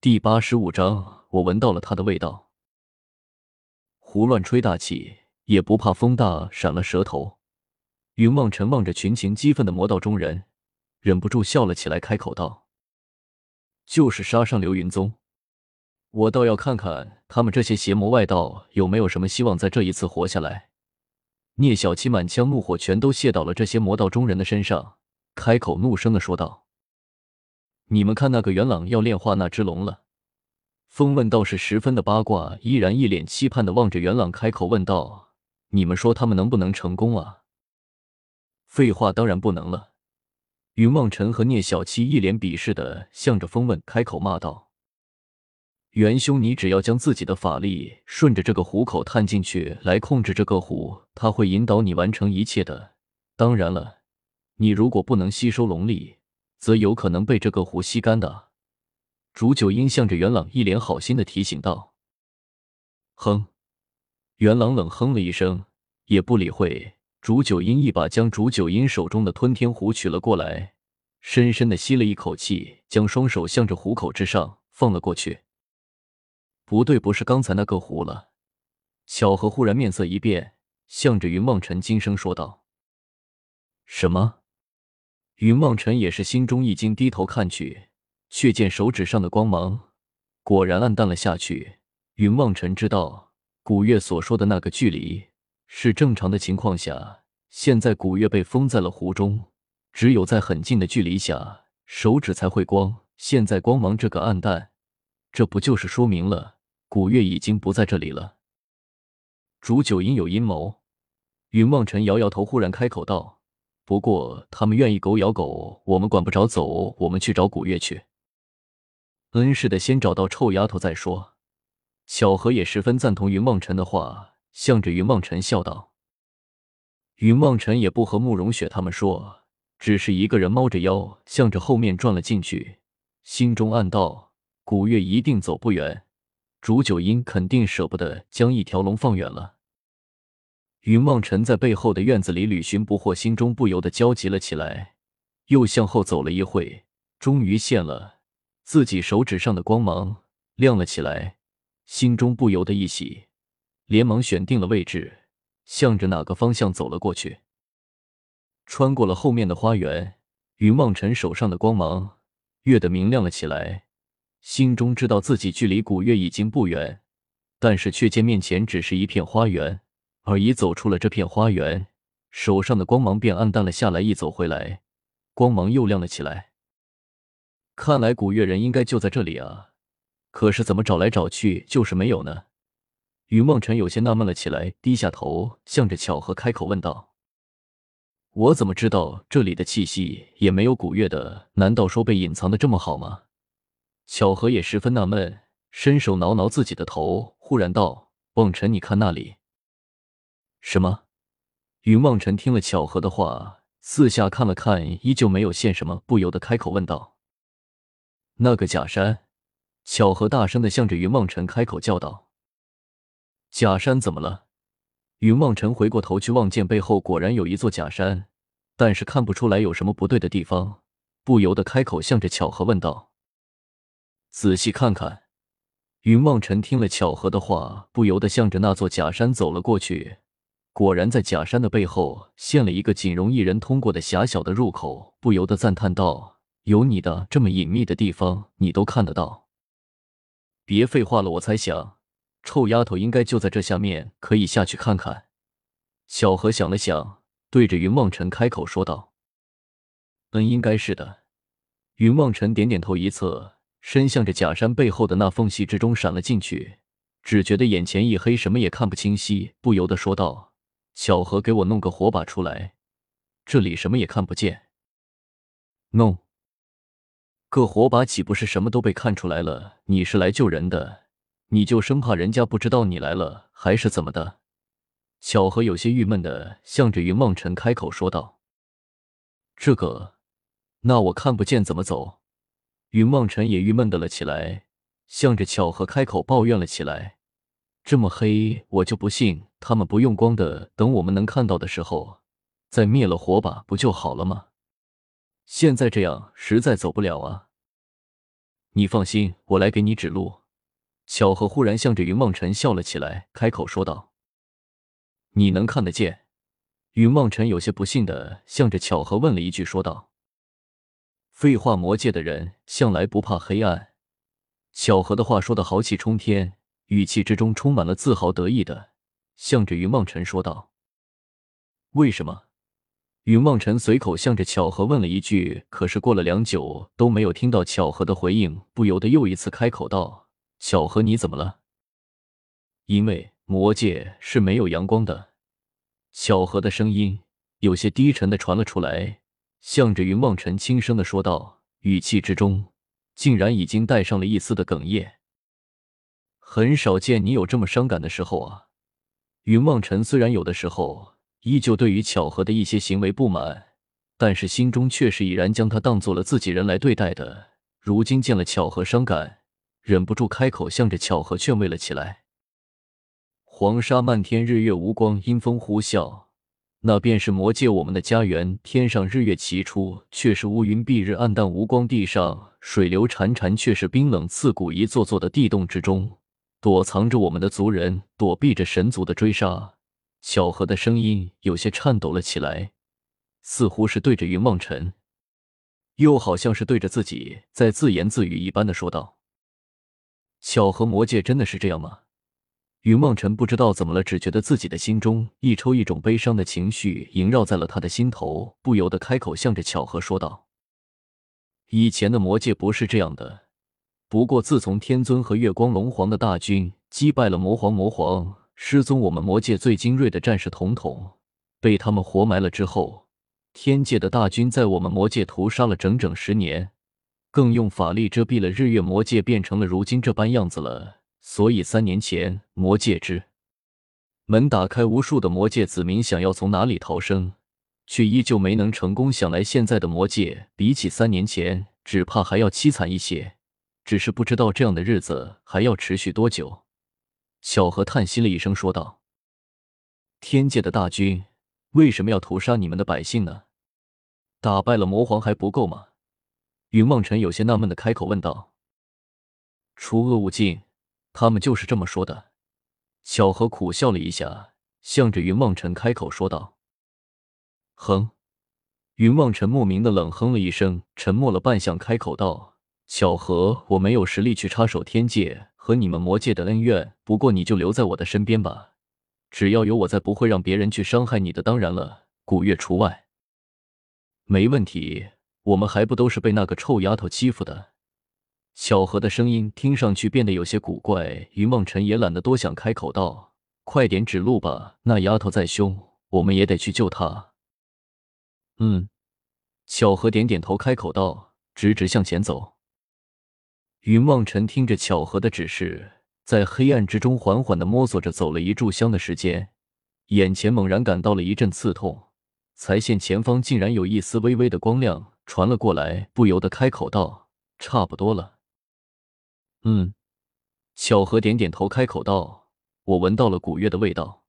第八十五章，我闻到了他的味道。胡乱吹大气，也不怕风大闪了舌头。云望尘望着群情激愤的魔道中人，忍不住笑了起来，开口道：“就是杀上流云宗，我倒要看看他们这些邪魔外道有没有什么希望在这一次活下来。”聂小七满腔怒火全都泄到了这些魔道中人的身上，开口怒声的说道。你们看，那个元朗要炼化那只龙了。风问道是十分的八卦，依然一脸期盼的望着元朗，开口问道：“你们说他们能不能成功啊？”废话，当然不能了。云望尘和聂小七一脸鄙视的向着风问开口骂道：“元兄，你只要将自己的法力顺着这个虎口探进去，来控制这个虎，他会引导你完成一切的。当然了，你如果不能吸收龙力。”则有可能被这个湖吸干的。竹九阴向着元朗一脸好心的提醒道：“哼！”元朗冷哼了一声，也不理会。竹九阴一把将竹九阴手中的吞天壶取了过来，深深的吸了一口气，将双手向着壶口之上放了过去。不对，不是刚才那个壶了。巧合忽然面色一变，向着云梦尘轻声说道：“什么？”云望尘也是心中一惊，低头看去，却见手指上的光芒果然暗淡了下去。云望尘知道古月所说的那个距离是正常的情况下，现在古月被封在了湖中，只有在很近的距离下，手指才会光。现在光芒这个暗淡，这不就是说明了古月已经不在这里了？煮酒阴有阴谋。云望尘摇摇头，忽然开口道。不过，他们愿意狗咬狗，我们管不着。走，我们去找古月去。恩师的，先找到臭丫头再说。巧合也十分赞同云梦辰的话，向着云梦辰笑道。云梦辰也不和慕容雪他们说，只是一个人猫着腰，向着后面转了进去，心中暗道：古月一定走不远，竹九阴肯定舍不得将一条龙放远了。云望尘在背后的院子里旅寻不获，心中不由得焦急了起来。又向后走了一会，终于现了自己手指上的光芒亮了起来，心中不由得一喜，连忙选定了位置，向着哪个方向走了过去。穿过了后面的花园，云望尘手上的光芒越得明亮了起来，心中知道自己距离古月已经不远，但是却见面前只是一片花园。而已走出了这片花园，手上的光芒便暗淡了下来。一走回来，光芒又亮了起来。看来古月人应该就在这里啊，可是怎么找来找去就是没有呢？云梦辰有些纳闷了起来，低下头，向着巧合开口问道：“我怎么知道这里的气息也没有古月的？难道说被隐藏的这么好吗？”巧合也十分纳闷，伸手挠挠自己的头，忽然道：“梦辰，你看那里。”什么？云望尘听了巧合的话，四下看了看，依旧没有现什么，不由得开口问道：“那个假山？”巧合大声的向着云望尘开口叫道：“假山怎么了？”云望尘回过头去望见背后果然有一座假山，但是看不出来有什么不对的地方，不由得开口向着巧合问道：“仔细看看。”云望尘听了巧合的话，不由得向着那座假山走了过去。果然，在假山的背后现了一个仅容一人通过的狭小的入口，不由得赞叹道：“有你的这么隐秘的地方，你都看得到。”别废话了，我猜想，臭丫头应该就在这下面，可以下去看看。小何想了想，对着云望尘开口说道：“嗯，应该是的。”云望尘点点头，一侧身向着假山背后的那缝隙之中闪了进去，只觉得眼前一黑，什么也看不清晰，不由得说道。巧合，给我弄个火把出来，这里什么也看不见。弄个火把岂不是什么都被看出来了？你是来救人的，你就生怕人家不知道你来了，还是怎么的？巧合有些郁闷的向着云梦尘开口说道：“这个，那我看不见怎么走？”云梦尘也郁闷的了起来，向着巧合开口抱怨了起来。这么黑，我就不信他们不用光的。等我们能看到的时候，再灭了火把，不就好了吗？现在这样实在走不了啊！你放心，我来给你指路。”巧合忽然向着云梦辰笑了起来，开口说道：“你能看得见？”云梦辰有些不信的向着巧合问了一句，说道：“废话，魔界的人向来不怕黑暗。”巧合的话说的豪气冲天，语气之中充满了自豪得意的，向着云梦辰说道：“为什么？”云梦辰随口向着巧合问了一句，可是过了良久都没有听到巧合的回应，不由得又一次开口道：“巧合，你怎么了？”因为魔界是没有阳光的。巧合的声音有些低沉的传了出来，向着云梦辰轻声的说道，语气之中。竟然已经带上了一丝的哽咽。很少见你有这么伤感的时候啊！云望尘虽然有的时候依旧对于巧合的一些行为不满，但是心中却是已然将他当做了自己人来对待的。如今见了巧合伤感，忍不住开口向着巧合劝慰了起来。黄沙漫天，日月无光，阴风呼啸。那便是魔界，我们的家园。天上日月齐出，却是乌云蔽日，暗淡无光；地上水流潺潺，却是冰冷刺骨。一座座的地洞之中，躲藏着我们的族人，躲避着神族的追杀。巧合的声音有些颤抖了起来，似乎是对着云梦尘，又好像是对着自己在自言自语一般的说道：“巧合，魔界真的是这样吗？”云梦辰不知道怎么了，只觉得自己的心中一抽一种悲伤的情绪萦绕在了他的心头，不由得开口向着巧合说道：“以前的魔界不是这样的，不过自从天尊和月光龙皇的大军击败了魔皇，魔皇失踪，我们魔界最精锐的战士统统被他们活埋了之后，天界的大军在我们魔界屠杀了整整十年，更用法力遮蔽了日月魔界，变成了如今这般样子了。”所以三年前，魔界之门打开，无数的魔界子民想要从哪里逃生，却依旧没能成功。想来现在的魔界比起三年前，只怕还要凄惨一些。只是不知道这样的日子还要持续多久。小何叹息了一声，说道：“天界的大军为什么要屠杀你们的百姓呢？打败了魔皇还不够吗？”云梦辰有些纳闷的开口问道：“除恶务尽。”他们就是这么说的。小何苦笑了一下，向着云梦辰开口说道：“哼。”云梦辰莫名的冷哼了一声，沉默了半晌，开口道：“小何，我没有实力去插手天界和你们魔界的恩怨，不过你就留在我的身边吧，只要有我在，不会让别人去伤害你的。当然了，古月除外。”没问题，我们还不都是被那个臭丫头欺负的。巧合的声音听上去变得有些古怪，于梦辰也懒得多想，开口道：“快点指路吧，那丫头再凶，我们也得去救她。”嗯，巧合点点头，开口道：“直直向前走。”云梦辰听着巧合的指示，在黑暗之中缓缓的摸索着走了一炷香的时间，眼前猛然感到了一阵刺痛，才见前方竟然有一丝微微的光亮传了过来，不由得开口道：“差不多了。”嗯，巧合点点头，开口道：“我闻到了古月的味道。”